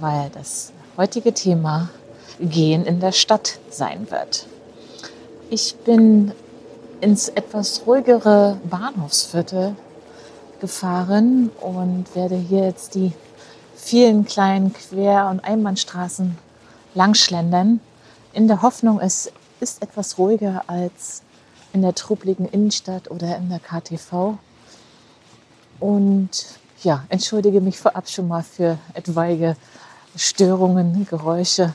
weil das heutige Thema Gehen in der Stadt sein wird. Ich bin ins etwas ruhigere Bahnhofsviertel gefahren und werde hier jetzt die vielen kleinen Quer- und Einbahnstraßen langschlendern, in der Hoffnung, es ist etwas ruhiger als in der trubligen Innenstadt oder in der KTV. Und ja, entschuldige mich vorab schon mal für etwaige Störungen, Geräusche.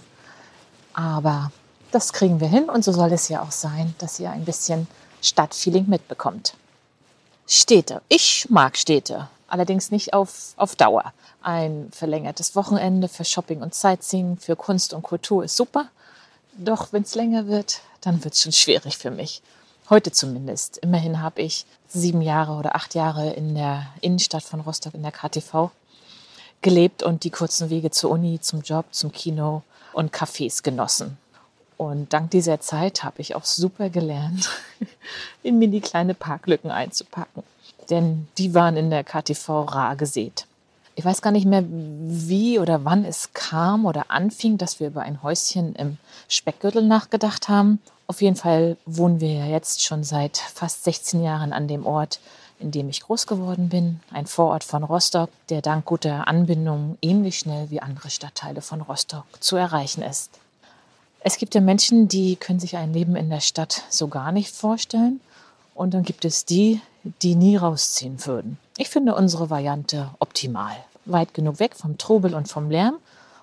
Aber das kriegen wir hin und so soll es ja auch sein, dass ihr ein bisschen Stadtfeeling mitbekommt. Städte. Ich mag Städte, allerdings nicht auf, auf Dauer. Ein verlängertes Wochenende für Shopping und Sightseeing, für Kunst und Kultur ist super. Doch wenn es länger wird, dann wird es schon schwierig für mich. Heute zumindest. Immerhin habe ich sieben Jahre oder acht Jahre in der Innenstadt von Rostock in der KTV gelebt und die kurzen Wege zur Uni, zum Job, zum Kino und Cafés genossen. Und dank dieser Zeit habe ich auch super gelernt, in mir die kleine Parklücken einzupacken. Denn die waren in der KTV rar gesät. Ich weiß gar nicht mehr, wie oder wann es kam oder anfing, dass wir über ein Häuschen im Speckgürtel nachgedacht haben. Auf jeden Fall wohnen wir ja jetzt schon seit fast 16 Jahren an dem Ort, in dem ich groß geworden bin. Ein Vorort von Rostock, der dank guter Anbindung ähnlich schnell wie andere Stadtteile von Rostock zu erreichen ist. Es gibt ja Menschen, die können sich ein Leben in der Stadt so gar nicht vorstellen. Und dann gibt es die, die nie rausziehen würden. Ich finde unsere Variante optimal weit genug weg vom Trubel und vom Lärm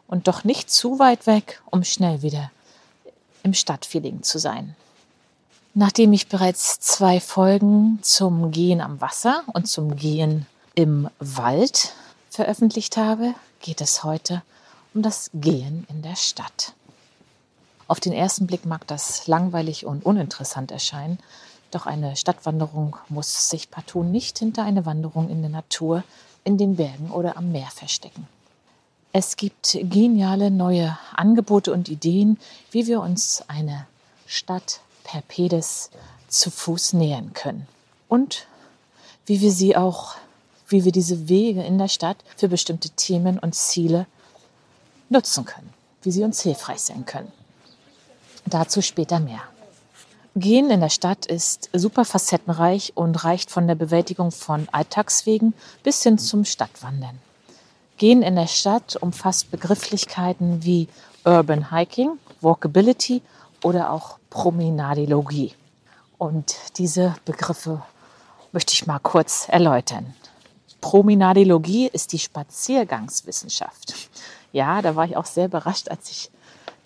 und doch nicht zu weit weg, um schnell wieder im Stadtfeeling zu sein. Nachdem ich bereits zwei Folgen zum Gehen am Wasser und zum Gehen im Wald veröffentlicht habe, geht es heute um das Gehen in der Stadt. Auf den ersten Blick mag das langweilig und uninteressant erscheinen, doch eine Stadtwanderung muss sich partout nicht hinter eine Wanderung in der Natur in den Bergen oder am Meer verstecken. Es gibt geniale neue Angebote und Ideen, wie wir uns eine Stadt per Pedes zu Fuß nähern können. Und wie wir sie auch, wie wir diese Wege in der Stadt für bestimmte Themen und Ziele nutzen können, wie sie uns hilfreich sein können. Dazu später mehr. Gehen in der Stadt ist super facettenreich und reicht von der Bewältigung von Alltagswegen bis hin zum Stadtwandern. Gehen in der Stadt umfasst Begrifflichkeiten wie Urban Hiking, Walkability oder auch Promenadilogie. Und diese Begriffe möchte ich mal kurz erläutern. Promenadilogie ist die Spaziergangswissenschaft. Ja, da war ich auch sehr überrascht, als ich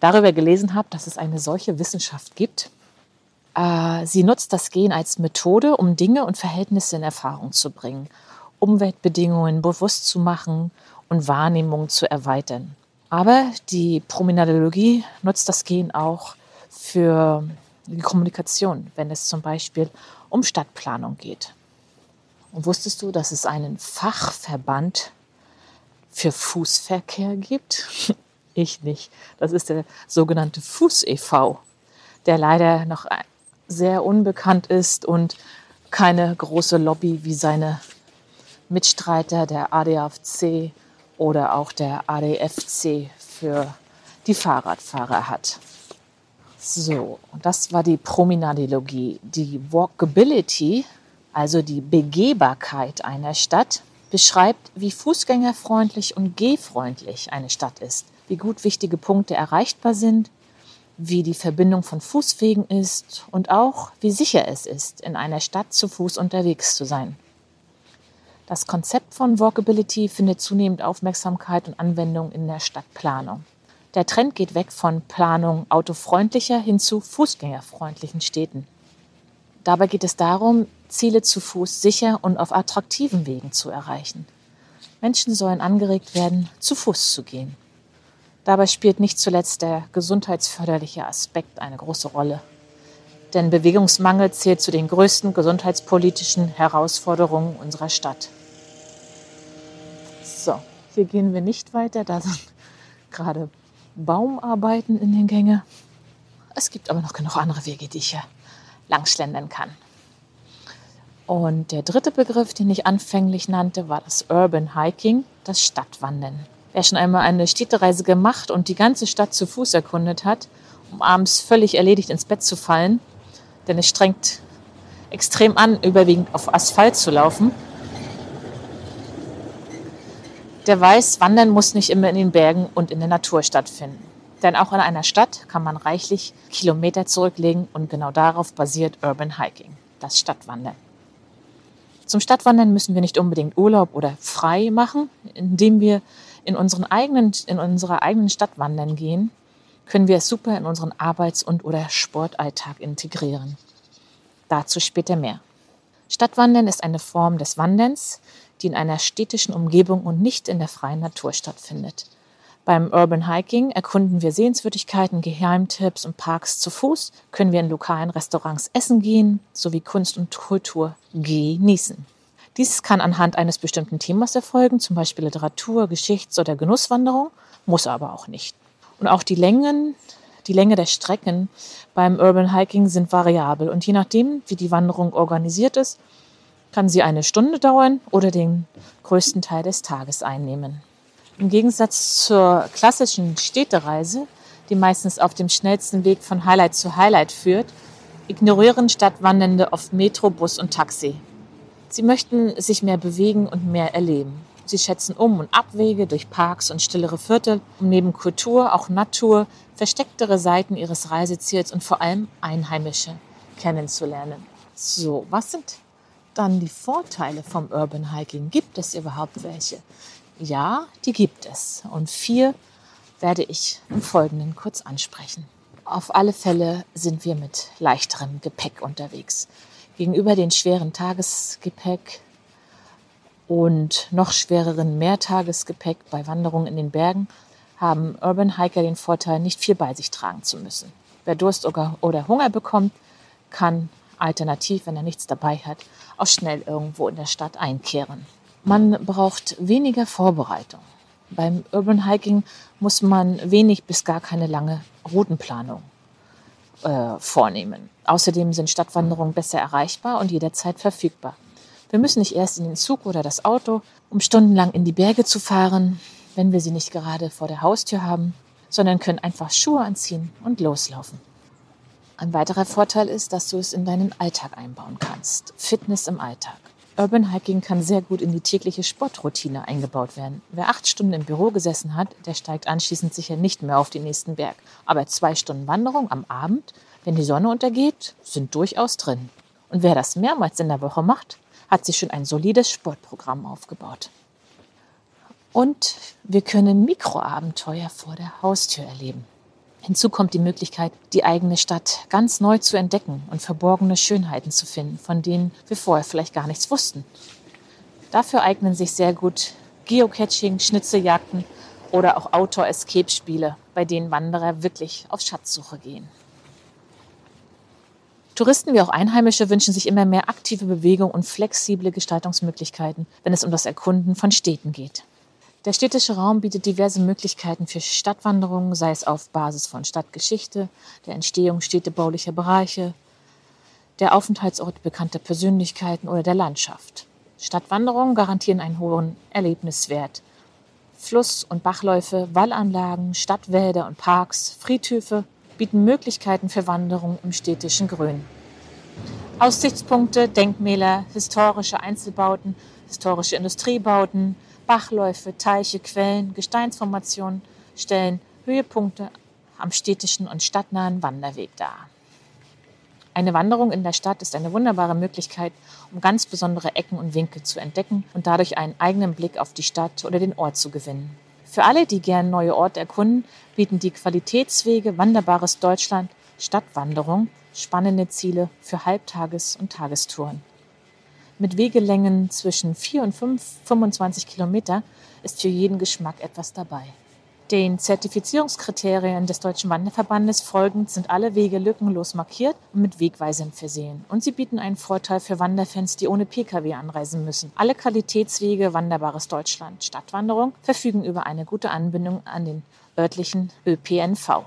darüber gelesen habe, dass es eine solche Wissenschaft gibt. Äh, sie nutzt das Gehen als Methode, um Dinge und Verhältnisse in Erfahrung zu bringen, Umweltbedingungen bewusst zu machen und Wahrnehmung zu erweitern. Aber die Promenadologie nutzt das Gehen auch für die Kommunikation, wenn es zum Beispiel um Stadtplanung geht. Und wusstest du, dass es einen Fachverband für Fußverkehr gibt? Ich nicht. Das ist der sogenannte Fuß e.V., der leider noch sehr unbekannt ist und keine große Lobby wie seine Mitstreiter der ADFC oder auch der ADFC für die Fahrradfahrer hat. So, das war die Promenadilogie. Die Walkability, also die Begehbarkeit einer Stadt, beschreibt, wie fußgängerfreundlich und gehfreundlich eine Stadt ist, wie gut wichtige Punkte erreichbar sind, wie die Verbindung von Fußwegen ist und auch, wie sicher es ist, in einer Stadt zu Fuß unterwegs zu sein. Das Konzept von Walkability findet zunehmend Aufmerksamkeit und Anwendung in der Stadtplanung. Der Trend geht weg von Planung autofreundlicher hin zu fußgängerfreundlichen Städten. Dabei geht es darum, Ziele zu Fuß sicher und auf attraktiven Wegen zu erreichen. Menschen sollen angeregt werden, zu Fuß zu gehen. Dabei spielt nicht zuletzt der gesundheitsförderliche Aspekt eine große Rolle. Denn Bewegungsmangel zählt zu den größten gesundheitspolitischen Herausforderungen unserer Stadt. So, hier gehen wir nicht weiter. Da sind gerade Baumarbeiten in den Gängen. Es gibt aber noch genug andere Wege, die ich hier langschlendern kann. Und der dritte Begriff, den ich anfänglich nannte, war das Urban Hiking, das Stadtwandern. Wer schon einmal eine Städtereise gemacht und die ganze Stadt zu Fuß erkundet hat, um abends völlig erledigt ins Bett zu fallen, denn es strengt extrem an, überwiegend auf Asphalt zu laufen, der weiß, Wandern muss nicht immer in den Bergen und in der Natur stattfinden. Denn auch in einer Stadt kann man reichlich Kilometer zurücklegen und genau darauf basiert Urban Hiking, das Stadtwandern. Zum Stadtwandern müssen wir nicht unbedingt Urlaub oder frei machen. Indem wir in, unseren eigenen, in unserer eigenen Stadt wandern gehen, können wir es super in unseren Arbeits- und oder Sportalltag integrieren. Dazu später mehr. Stadtwandern ist eine Form des Wanderns, die in einer städtischen Umgebung und nicht in der freien Natur stattfindet. Beim Urban Hiking erkunden wir Sehenswürdigkeiten, Geheimtipps und Parks zu Fuß, können wir in lokalen Restaurants essen gehen, sowie Kunst und Kultur genießen. Dies kann anhand eines bestimmten Themas erfolgen, zum Beispiel Literatur, Geschichts- oder Genusswanderung, muss aber auch nicht. Und auch die Längen, die Länge der Strecken beim Urban Hiking sind variabel und je nachdem, wie die Wanderung organisiert ist, kann sie eine Stunde dauern oder den größten Teil des Tages einnehmen. Im Gegensatz zur klassischen Städtereise, die meistens auf dem schnellsten Weg von Highlight zu Highlight führt, ignorieren Stadtwandernde oft Metro, Bus und Taxi. Sie möchten sich mehr bewegen und mehr erleben. Sie schätzen Um- und Abwege durch Parks und stillere Viertel, um neben Kultur auch Natur, verstecktere Seiten ihres Reiseziels und vor allem Einheimische kennenzulernen. So, was sind dann die Vorteile vom Urban Hiking? Gibt es überhaupt welche? Ja, die gibt es. Und vier werde ich im Folgenden kurz ansprechen. Auf alle Fälle sind wir mit leichterem Gepäck unterwegs. Gegenüber den schweren Tagesgepäck und noch schwereren Mehrtagesgepäck bei Wanderungen in den Bergen haben Urban Hiker den Vorteil, nicht viel bei sich tragen zu müssen. Wer Durst oder Hunger bekommt, kann alternativ, wenn er nichts dabei hat, auch schnell irgendwo in der Stadt einkehren. Man braucht weniger Vorbereitung. Beim Urban Hiking muss man wenig bis gar keine lange Routenplanung äh, vornehmen. Außerdem sind Stadtwanderungen besser erreichbar und jederzeit verfügbar. Wir müssen nicht erst in den Zug oder das Auto, um stundenlang in die Berge zu fahren, wenn wir sie nicht gerade vor der Haustür haben, sondern können einfach Schuhe anziehen und loslaufen. Ein weiterer Vorteil ist, dass du es in deinen Alltag einbauen kannst. Fitness im Alltag. Urban Hiking kann sehr gut in die tägliche Sportroutine eingebaut werden. Wer acht Stunden im Büro gesessen hat, der steigt anschließend sicher nicht mehr auf den nächsten Berg. Aber zwei Stunden Wanderung am Abend, wenn die Sonne untergeht, sind durchaus drin. Und wer das mehrmals in der Woche macht, hat sich schon ein solides Sportprogramm aufgebaut. Und wir können Mikroabenteuer vor der Haustür erleben. Hinzu kommt die Möglichkeit, die eigene Stadt ganz neu zu entdecken und verborgene Schönheiten zu finden, von denen wir vorher vielleicht gar nichts wussten. Dafür eignen sich sehr gut Geocaching, Schnitzeljagden oder auch Outdoor-Escape-Spiele, bei denen Wanderer wirklich auf Schatzsuche gehen. Touristen wie auch Einheimische wünschen sich immer mehr aktive Bewegung und flexible Gestaltungsmöglichkeiten, wenn es um das Erkunden von Städten geht. Der städtische Raum bietet diverse Möglichkeiten für Stadtwanderungen, sei es auf Basis von Stadtgeschichte, der Entstehung städtebaulicher Bereiche, der Aufenthaltsort bekannter Persönlichkeiten oder der Landschaft. Stadtwanderungen garantieren einen hohen Erlebniswert. Fluss- und Bachläufe, Wallanlagen, Stadtwälder und Parks, Friedhöfe bieten Möglichkeiten für Wanderungen im städtischen Grün. Aussichtspunkte, Denkmäler, historische Einzelbauten, historische Industriebauten, Bachläufe, Teiche, Quellen, Gesteinsformationen, stellen Höhepunkte am städtischen und stadtnahen Wanderweg dar. Eine Wanderung in der Stadt ist eine wunderbare Möglichkeit, um ganz besondere Ecken und Winkel zu entdecken und dadurch einen eigenen Blick auf die Stadt oder den Ort zu gewinnen. Für alle, die gern neue Orte erkunden, bieten die Qualitätswege Wanderbares Deutschland Stadtwanderung spannende Ziele für Halbtages- und Tagestouren. Mit Wegelängen zwischen 4 und 5, 25 Kilometer ist für jeden Geschmack etwas dabei. Den Zertifizierungskriterien des Deutschen Wanderverbandes folgend sind alle Wege lückenlos markiert und mit Wegweisern versehen. Und sie bieten einen Vorteil für Wanderfans, die ohne Pkw anreisen müssen. Alle Qualitätswege Wanderbares Deutschland Stadtwanderung verfügen über eine gute Anbindung an den örtlichen ÖPNV.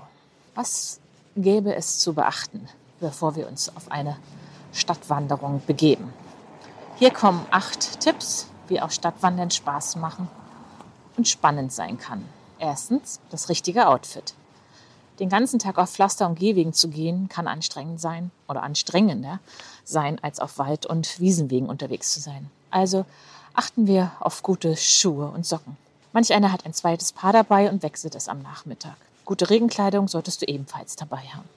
Was gäbe es zu beachten, bevor wir uns auf eine Stadtwanderung begeben? Hier kommen acht Tipps, wie auch Stadtwandern Spaß machen und spannend sein kann. Erstens das richtige Outfit. Den ganzen Tag auf Pflaster- und Gehwegen zu gehen, kann anstrengend sein oder anstrengender sein, als auf Wald- und Wiesenwegen unterwegs zu sein. Also achten wir auf gute Schuhe und Socken. Manch einer hat ein zweites Paar dabei und wechselt es am Nachmittag. Gute Regenkleidung solltest du ebenfalls dabei haben.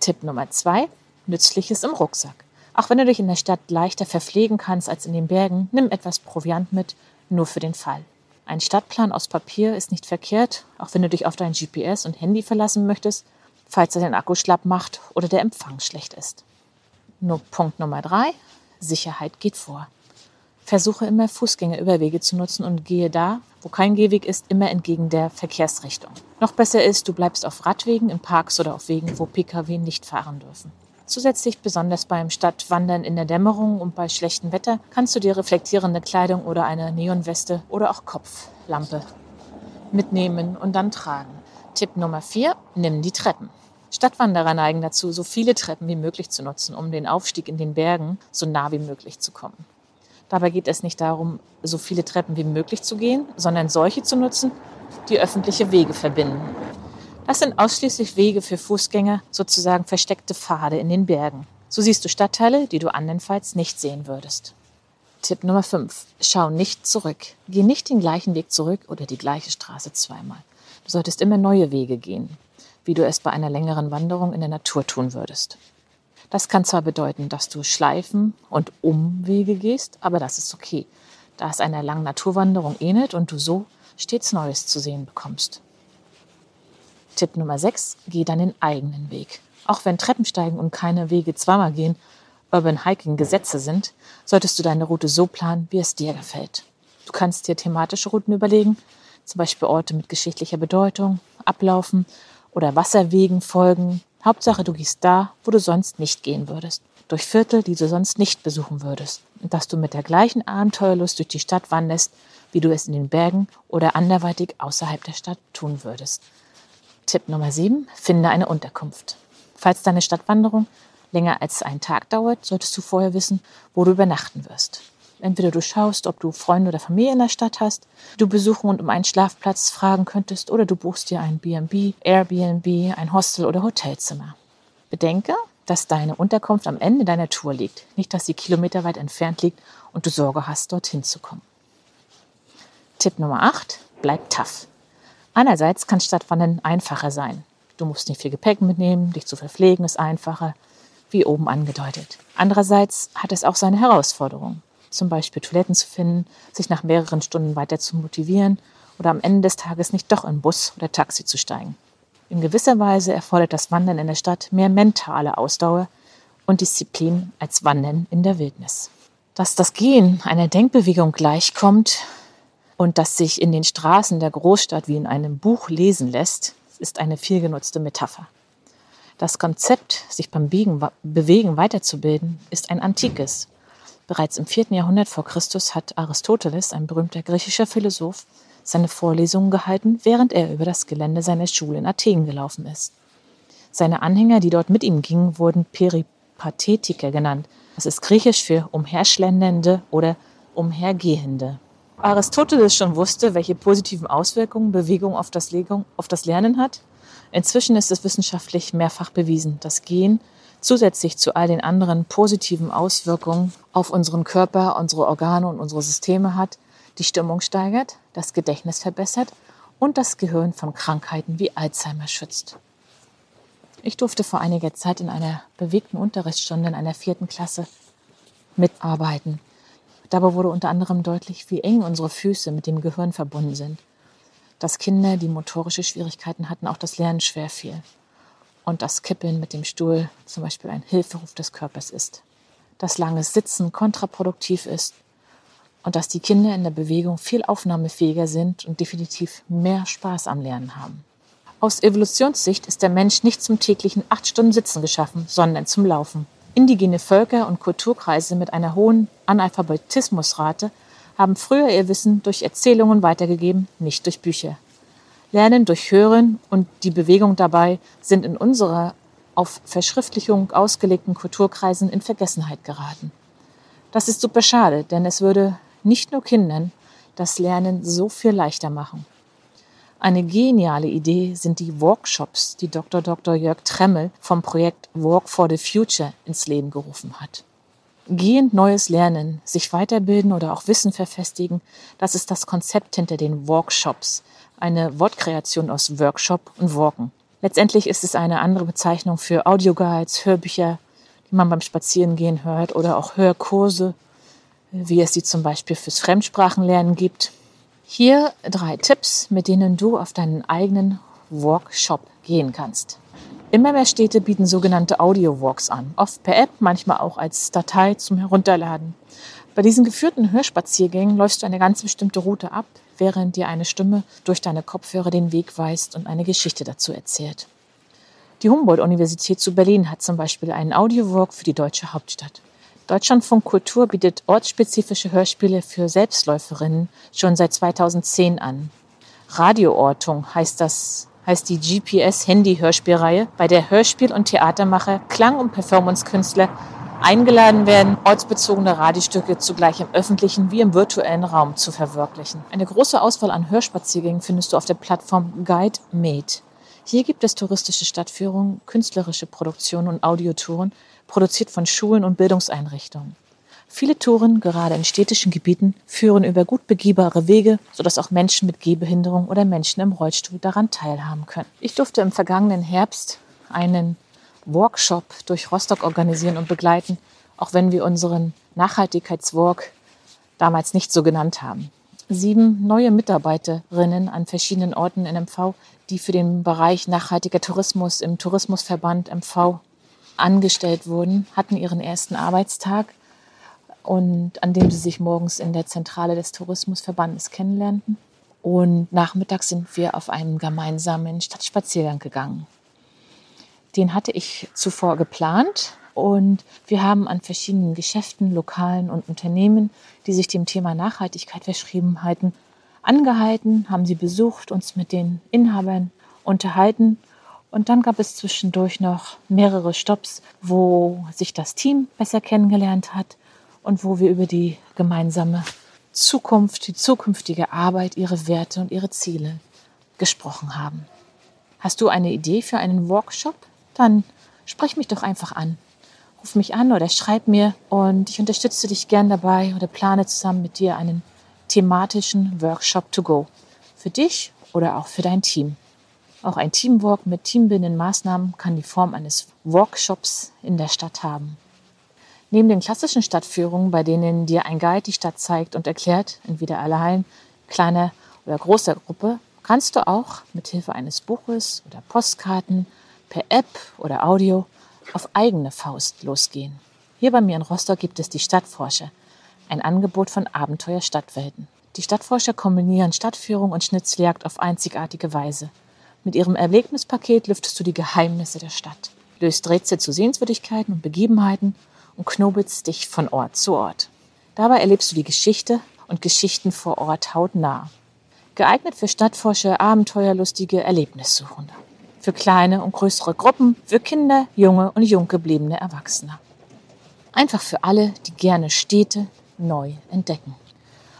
Tipp Nummer zwei: Nützliches im Rucksack. Auch wenn du dich in der Stadt leichter verpflegen kannst als in den Bergen, nimm etwas Proviant mit, nur für den Fall. Ein Stadtplan aus Papier ist nicht verkehrt, auch wenn du dich auf dein GPS und Handy verlassen möchtest, falls er den Akku schlapp macht oder der Empfang schlecht ist. Nur Punkt Nummer drei: Sicherheit geht vor. Versuche immer Fußgängerüberwege zu nutzen und gehe da, wo kein Gehweg ist, immer entgegen der Verkehrsrichtung. Noch besser ist, du bleibst auf Radwegen, in Parks oder auf Wegen, wo Pkw nicht fahren dürfen. Zusätzlich, besonders beim Stadtwandern in der Dämmerung und bei schlechtem Wetter, kannst du dir reflektierende Kleidung oder eine Neonweste oder auch Kopflampe mitnehmen und dann tragen. Tipp Nummer 4, nimm die Treppen. Stadtwanderer neigen dazu, so viele Treppen wie möglich zu nutzen, um den Aufstieg in den Bergen so nah wie möglich zu kommen. Dabei geht es nicht darum, so viele Treppen wie möglich zu gehen, sondern solche zu nutzen, die öffentliche Wege verbinden. Das sind ausschließlich Wege für Fußgänger, sozusagen versteckte Pfade in den Bergen. So siehst du Stadtteile, die du andernfalls nicht sehen würdest. Tipp Nummer 5. Schau nicht zurück. Geh nicht den gleichen Weg zurück oder die gleiche Straße zweimal. Du solltest immer neue Wege gehen, wie du es bei einer längeren Wanderung in der Natur tun würdest. Das kann zwar bedeuten, dass du Schleifen und Umwege gehst, aber das ist okay, da es einer langen Naturwanderung ähnelt und du so stets Neues zu sehen bekommst. Tipp Nummer 6, geh deinen eigenen Weg. Auch wenn Treppensteigen und keine Wege zweimal gehen Urban Hiking Gesetze sind, solltest du deine Route so planen, wie es dir gefällt. Du kannst dir thematische Routen überlegen, zum Beispiel Orte mit geschichtlicher Bedeutung, ablaufen oder Wasserwegen folgen. Hauptsache, du gehst da, wo du sonst nicht gehen würdest. Durch Viertel, die du sonst nicht besuchen würdest. Und dass du mit der gleichen Abenteuerlust durch die Stadt wanderst, wie du es in den Bergen oder anderweitig außerhalb der Stadt tun würdest. Tipp Nummer 7. Finde eine Unterkunft. Falls deine Stadtwanderung länger als einen Tag dauert, solltest du vorher wissen, wo du übernachten wirst. Entweder du schaust, ob du Freunde oder Familie in der Stadt hast, du besuchen und um einen Schlafplatz fragen könntest, oder du buchst dir ein B&B, Airbnb, ein Hostel oder Hotelzimmer. Bedenke, dass deine Unterkunft am Ende deiner Tour liegt, nicht dass sie kilometerweit entfernt liegt und du Sorge hast, dorthin zu kommen. Tipp Nummer 8. Bleib tough. Einerseits kann Stadtwandern einfacher sein. Du musst nicht viel Gepäck mitnehmen, dich zu verpflegen ist einfacher, wie oben angedeutet. Andererseits hat es auch seine Herausforderungen. Zum Beispiel Toiletten zu finden, sich nach mehreren Stunden weiter zu motivieren oder am Ende des Tages nicht doch in Bus oder Taxi zu steigen. In gewisser Weise erfordert das Wandern in der Stadt mehr mentale Ausdauer und Disziplin als Wandern in der Wildnis. Dass das Gehen einer Denkbewegung gleichkommt, und das sich in den Straßen der Großstadt wie in einem Buch lesen lässt, ist eine vielgenutzte Metapher. Das Konzept, sich beim Bewegen weiterzubilden, ist ein antikes. Bereits im 4. Jahrhundert vor Christus hat Aristoteles, ein berühmter griechischer Philosoph, seine Vorlesungen gehalten, während er über das Gelände seiner Schule in Athen gelaufen ist. Seine Anhänger, die dort mit ihm gingen, wurden Peripatetiker genannt. Das ist griechisch für umherschlendernde oder umhergehende. Aristoteles schon wusste, welche positiven Auswirkungen Bewegung auf das, Legung, auf das Lernen hat. Inzwischen ist es wissenschaftlich mehrfach bewiesen, dass Gehen zusätzlich zu all den anderen positiven Auswirkungen auf unseren Körper, unsere Organe und unsere Systeme hat, die Stimmung steigert, das Gedächtnis verbessert und das Gehirn von Krankheiten wie Alzheimer schützt. Ich durfte vor einiger Zeit in einer bewegten Unterrichtsstunde in einer vierten Klasse mitarbeiten. Dabei wurde unter anderem deutlich, wie eng unsere Füße mit dem Gehirn verbunden sind. Dass Kinder, die motorische Schwierigkeiten hatten, auch das Lernen schwer fiel. Und das Kippeln mit dem Stuhl zum Beispiel ein Hilferuf des Körpers ist. Dass langes Sitzen kontraproduktiv ist und dass die Kinder in der Bewegung viel aufnahmefähiger sind und definitiv mehr Spaß am Lernen haben. Aus Evolutionssicht ist der Mensch nicht zum täglichen acht Stunden Sitzen geschaffen, sondern zum Laufen. Indigene Völker und Kulturkreise mit einer hohen Analphabetismusrate haben früher ihr Wissen durch Erzählungen weitergegeben, nicht durch Bücher. Lernen durch Hören und die Bewegung dabei sind in unserer auf Verschriftlichung ausgelegten Kulturkreisen in Vergessenheit geraten. Das ist super schade, denn es würde nicht nur Kindern das Lernen so viel leichter machen. Eine geniale Idee sind die Workshops, die Dr. Dr. Jörg Tremmel vom Projekt Walk for the Future ins Leben gerufen hat. Gehend neues Lernen, sich weiterbilden oder auch Wissen verfestigen, das ist das Konzept hinter den Workshops, eine Wortkreation aus Workshop und Walken. Letztendlich ist es eine andere Bezeichnung für Audioguides, Hörbücher, die man beim Spazierengehen hört oder auch Hörkurse, wie es sie zum Beispiel fürs Fremdsprachenlernen gibt hier drei Tipps, mit denen du auf deinen eigenen Workshop gehen kannst. Immer mehr Städte bieten sogenannte Audio-Walks an, oft per App, manchmal auch als Datei zum Herunterladen. Bei diesen geführten Hörspaziergängen läufst du eine ganz bestimmte Route ab, während dir eine Stimme durch deine Kopfhörer den Weg weist und eine Geschichte dazu erzählt. Die Humboldt-Universität zu Berlin hat zum Beispiel einen Audio-Walk für die deutsche Hauptstadt. Deutschlandfunk Kultur bietet ortsspezifische Hörspiele für Selbstläuferinnen schon seit 2010 an. Radioortung heißt das heißt die GPS-Handy-Hörspielreihe, bei der Hörspiel- und Theatermacher, Klang- und Performancekünstler eingeladen werden, ortsbezogene Radiostücke zugleich im öffentlichen wie im virtuellen Raum zu verwirklichen. Eine große Auswahl an Hörspaziergängen findest du auf der Plattform Guide Made. Hier gibt es touristische Stadtführungen, künstlerische Produktionen und Audiotouren produziert von Schulen und Bildungseinrichtungen. Viele Touren, gerade in städtischen Gebieten, führen über gut begehbare Wege, sodass auch Menschen mit Gehbehinderung oder Menschen im Rollstuhl daran teilhaben können. Ich durfte im vergangenen Herbst einen Workshop durch Rostock organisieren und begleiten, auch wenn wir unseren Nachhaltigkeitswalk damals nicht so genannt haben. Sieben neue Mitarbeiterinnen an verschiedenen Orten in MV, die für den Bereich nachhaltiger Tourismus im Tourismusverband MV angestellt wurden, hatten ihren ersten Arbeitstag und an dem sie sich morgens in der Zentrale des Tourismusverbandes kennenlernten. Und nachmittags sind wir auf einen gemeinsamen Stadtspaziergang gegangen. Den hatte ich zuvor geplant und wir haben an verschiedenen Geschäften, Lokalen und Unternehmen, die sich dem Thema Nachhaltigkeit verschrieben halten, angehalten, haben sie besucht, uns mit den Inhabern unterhalten und dann gab es zwischendurch noch mehrere Stops, wo sich das Team besser kennengelernt hat und wo wir über die gemeinsame Zukunft, die zukünftige Arbeit, ihre Werte und ihre Ziele gesprochen haben. Hast du eine Idee für einen Workshop? Dann sprich mich doch einfach an. Ruf mich an oder schreib mir und ich unterstütze dich gern dabei oder plane zusammen mit dir einen thematischen Workshop to go. Für dich oder auch für dein Team. Auch ein Teamwork mit teambildenden Maßnahmen kann die Form eines Workshops in der Stadt haben. Neben den klassischen Stadtführungen, bei denen dir ein Guide die Stadt zeigt und erklärt, entweder allein, kleiner oder großer Gruppe, kannst du auch mit Hilfe eines Buches oder Postkarten, per App oder Audio auf eigene Faust losgehen. Hier bei mir in Rostock gibt es die Stadtforscher, ein Angebot von Abenteuer-Stadtwelten. Die Stadtforscher kombinieren Stadtführung und Schnitzeljagd auf einzigartige Weise. Mit ihrem Erlebnispaket lüftest du die Geheimnisse der Stadt, löst Rätsel zu Sehenswürdigkeiten und Begebenheiten und knobelst dich von Ort zu Ort. Dabei erlebst du die Geschichte und Geschichten vor Ort hautnah. Geeignet für Stadtforscher, Abenteuerlustige, Erlebnissuchende. Für kleine und größere Gruppen, für Kinder, junge und jung gebliebene Erwachsene. Einfach für alle, die gerne Städte neu entdecken.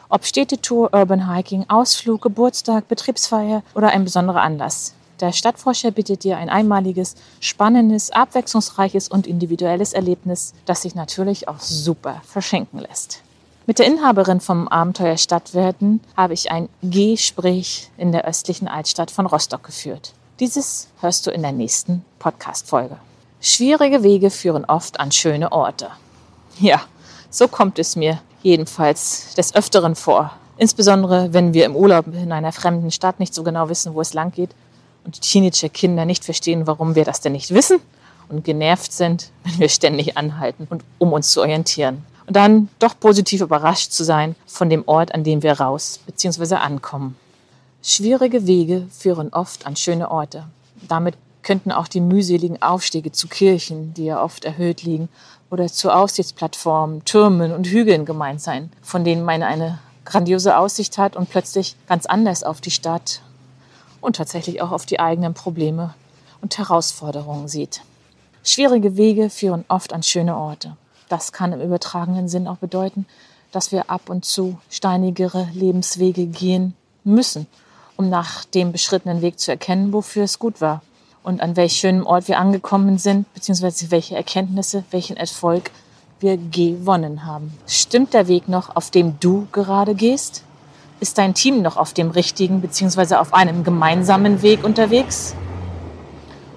Ob Städtetour, Urban Hiking, Ausflug, Geburtstag, Betriebsfeier oder ein besonderer Anlass. Der Stadtforscher bietet dir ein einmaliges, spannendes, abwechslungsreiches und individuelles Erlebnis, das sich natürlich auch super verschenken lässt. Mit der Inhaberin vom Abenteuer Stadtwerden habe ich ein Gespräch in der östlichen Altstadt von Rostock geführt. Dieses hörst du in der nächsten Podcast-Folge. Schwierige Wege führen oft an schöne Orte. Ja, so kommt es mir jedenfalls des Öfteren vor. Insbesondere, wenn wir im Urlaub in einer fremden Stadt nicht so genau wissen, wo es lang geht und teenager Kinder nicht verstehen, warum wir das denn nicht wissen und genervt sind, wenn wir ständig anhalten und um uns zu orientieren. Und dann doch positiv überrascht zu sein von dem Ort, an dem wir raus bzw. ankommen. Schwierige Wege führen oft an schöne Orte. Damit könnten auch die mühseligen Aufstiege zu Kirchen, die ja oft erhöht liegen, oder zu Aussichtsplattformen, Türmen und Hügeln gemeint sein, von denen man eine grandiose Aussicht hat und plötzlich ganz anders auf die Stadt und tatsächlich auch auf die eigenen Probleme und Herausforderungen sieht. Schwierige Wege führen oft an schöne Orte. Das kann im übertragenen Sinn auch bedeuten, dass wir ab und zu steinigere Lebenswege gehen müssen, um nach dem beschrittenen Weg zu erkennen, wofür es gut war und an welch schönem Ort wir angekommen sind, beziehungsweise welche Erkenntnisse, welchen Erfolg wir gewonnen haben. Stimmt der Weg noch, auf dem du gerade gehst? Ist dein Team noch auf dem richtigen beziehungsweise auf einem gemeinsamen Weg unterwegs?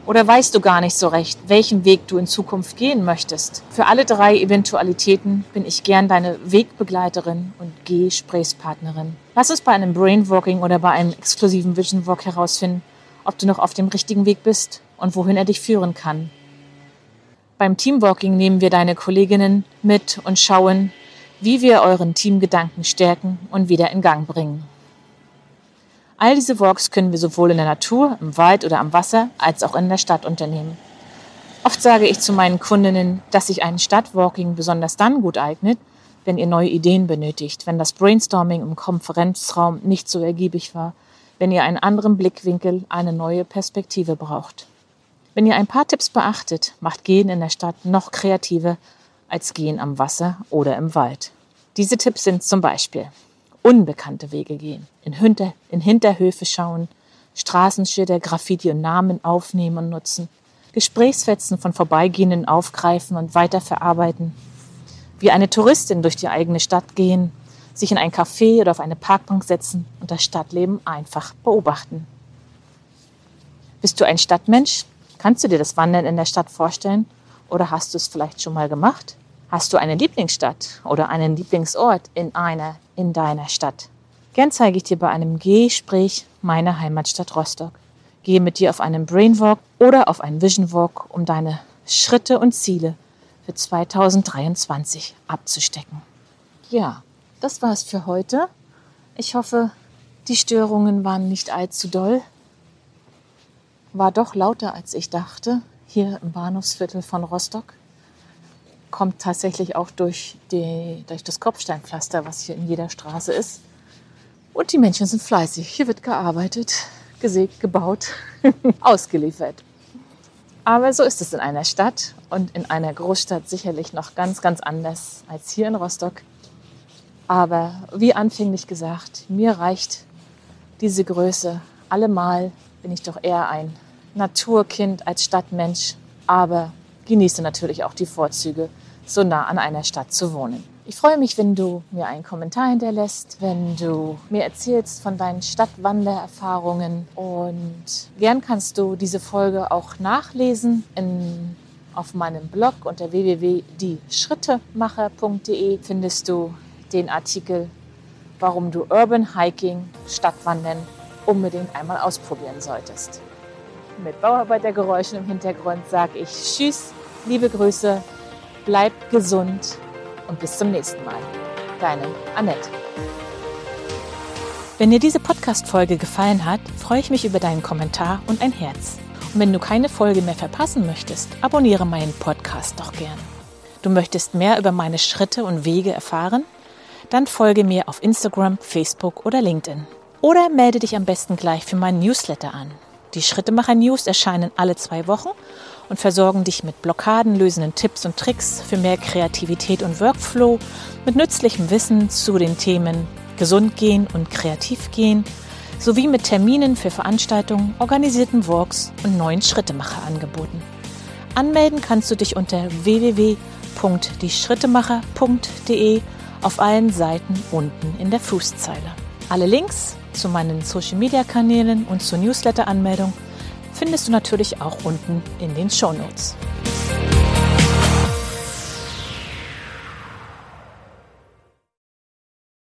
Oder weißt du gar nicht so recht, welchen Weg du in Zukunft gehen möchtest? Für alle drei Eventualitäten bin ich gern deine Wegbegleiterin und Gesprächspartnerin. Lass uns bei einem Brainwalking oder bei einem exklusiven Vision Walk herausfinden, ob du noch auf dem richtigen Weg bist und wohin er dich führen kann. Beim Teamwalking nehmen wir deine Kolleginnen mit und schauen, wie wir euren Teamgedanken stärken und wieder in Gang bringen. All diese Walks können wir sowohl in der Natur, im Wald oder am Wasser als auch in der Stadt unternehmen. Oft sage ich zu meinen Kundinnen, dass sich ein Stadtwalking besonders dann gut eignet, wenn ihr neue Ideen benötigt, wenn das Brainstorming im Konferenzraum nicht so ergiebig war, wenn ihr einen anderen Blickwinkel, eine neue Perspektive braucht. Wenn ihr ein paar Tipps beachtet, macht Gehen in der Stadt noch kreativer als Gehen am Wasser oder im Wald. Diese Tipps sind zum Beispiel unbekannte Wege gehen, in, Hinter in Hinterhöfe schauen, Straßenschilder, Graffiti und Namen aufnehmen und nutzen, Gesprächsfetzen von Vorbeigehenden aufgreifen und weiterverarbeiten, wie eine Touristin durch die eigene Stadt gehen, sich in ein Café oder auf eine Parkbank setzen und das Stadtleben einfach beobachten. Bist du ein Stadtmensch? Kannst du dir das Wandern in der Stadt vorstellen? Oder hast du es vielleicht schon mal gemacht? Hast du eine Lieblingsstadt oder einen Lieblingsort in einer, in deiner Stadt? Gern zeige ich dir bei einem Gespräch meine Heimatstadt Rostock. Gehe mit dir auf einen Brainwalk oder auf einen Vision Walk, um deine Schritte und Ziele für 2023 abzustecken. Ja, das war's für heute. Ich hoffe, die Störungen waren nicht allzu doll. War doch lauter, als ich dachte, hier im Bahnhofsviertel von Rostock kommt tatsächlich auch durch, die, durch das Kopfsteinpflaster, was hier in jeder Straße ist. Und die Menschen sind fleißig. Hier wird gearbeitet, gesägt, gebaut, ausgeliefert. Aber so ist es in einer Stadt und in einer Großstadt sicherlich noch ganz, ganz anders als hier in Rostock. Aber wie anfänglich gesagt, mir reicht diese Größe. Allemal bin ich doch eher ein Naturkind als Stadtmensch, aber genieße natürlich auch die Vorzüge so nah an einer Stadt zu wohnen. Ich freue mich, wenn du mir einen Kommentar hinterlässt, wenn du mir erzählst von deinen Stadtwandererfahrungen und gern kannst du diese Folge auch nachlesen in, auf meinem Blog unter www.dieschrittemacher.de findest du den Artikel, warum du Urban Hiking, Stadtwandern unbedingt einmal ausprobieren solltest. Mit Bauarbeitergeräuschen im Hintergrund sage ich Tschüss, liebe Grüße Bleibt gesund und bis zum nächsten Mal. Deine Annette. Wenn dir diese Podcast-Folge gefallen hat, freue ich mich über deinen Kommentar und ein Herz. Und wenn du keine Folge mehr verpassen möchtest, abonniere meinen Podcast doch gern. Du möchtest mehr über meine Schritte und Wege erfahren? Dann folge mir auf Instagram, Facebook oder LinkedIn. Oder melde dich am besten gleich für meinen Newsletter an. Die Schrittemacher News erscheinen alle zwei Wochen und versorgen dich mit blockadenlösenden Tipps und Tricks für mehr Kreativität und Workflow, mit nützlichem Wissen zu den Themen Gesund gehen und kreativ gehen, sowie mit Terminen für Veranstaltungen, organisierten Walks und neuen Schrittemacher-Angeboten. Anmelden kannst du dich unter www.dieschrittemacher.de auf allen Seiten unten in der Fußzeile. Alle Links zu meinen Social-Media-Kanälen und zur Newsletter-Anmeldung findest du natürlich auch unten in den Show Notes.